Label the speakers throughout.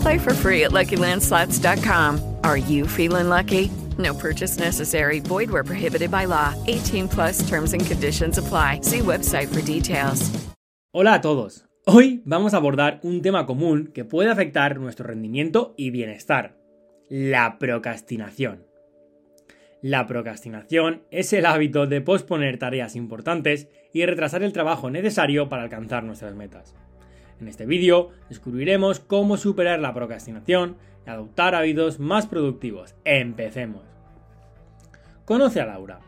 Speaker 1: Play for free at LuckyLandSlots.com. Are you feeling lucky? No purchase necessary. Void where prohibited by law. 18 plus terms and conditions apply. See website for details.
Speaker 2: Hola a todos. Hoy vamos a abordar un tema común que puede afectar nuestro rendimiento y bienestar. La procrastinación. La procrastinación es el hábito de posponer tareas importantes y retrasar el trabajo necesario para alcanzar nuestras metas. En este vídeo descubriremos cómo superar la procrastinación y adoptar hábitos más productivos. Empecemos. Conoce a Laura.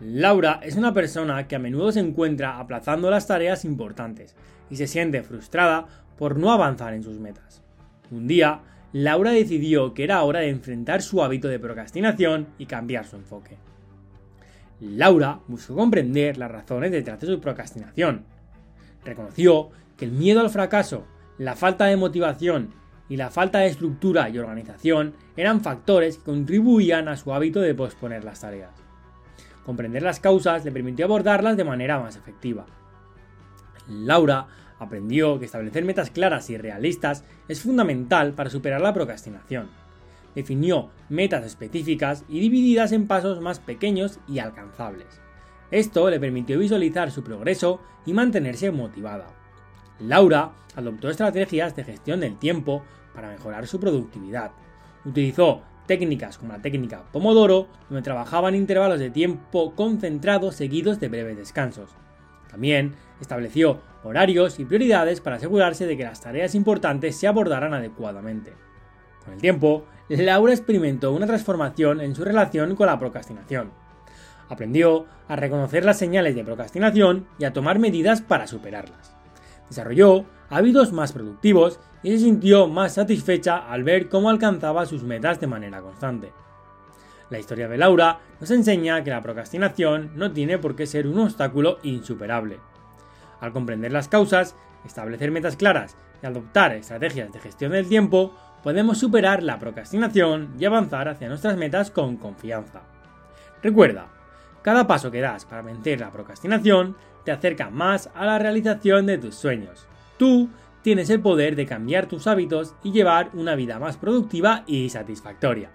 Speaker 2: Laura es una persona que a menudo se encuentra aplazando las tareas importantes y se siente frustrada por no avanzar en sus metas. Un día, Laura decidió que era hora de enfrentar su hábito de procrastinación y cambiar su enfoque. Laura buscó comprender las razones detrás de su procrastinación. Reconoció que el miedo al fracaso, la falta de motivación y la falta de estructura y organización eran factores que contribuían a su hábito de posponer las tareas. Comprender las causas le permitió abordarlas de manera más efectiva. Laura aprendió que establecer metas claras y realistas es fundamental para superar la procrastinación. Definió metas específicas y divididas en pasos más pequeños y alcanzables. Esto le permitió visualizar su progreso y mantenerse motivada. Laura adoptó estrategias de gestión del tiempo para mejorar su productividad. Utilizó técnicas como la técnica Pomodoro, donde trabajaba en intervalos de tiempo concentrados seguidos de breves descansos. También estableció horarios y prioridades para asegurarse de que las tareas importantes se abordaran adecuadamente. Con el tiempo, Laura experimentó una transformación en su relación con la procrastinación. Aprendió a reconocer las señales de procrastinación y a tomar medidas para superarlas desarrolló hábitos más productivos y se sintió más satisfecha al ver cómo alcanzaba sus metas de manera constante. La historia de Laura nos enseña que la procrastinación no tiene por qué ser un obstáculo insuperable. Al comprender las causas, establecer metas claras y adoptar estrategias de gestión del tiempo, podemos superar la procrastinación y avanzar hacia nuestras metas con confianza. Recuerda, cada paso que das para vencer la procrastinación te acerca más a la realización de tus sueños. Tú tienes el poder de cambiar tus hábitos y llevar una vida más productiva y satisfactoria.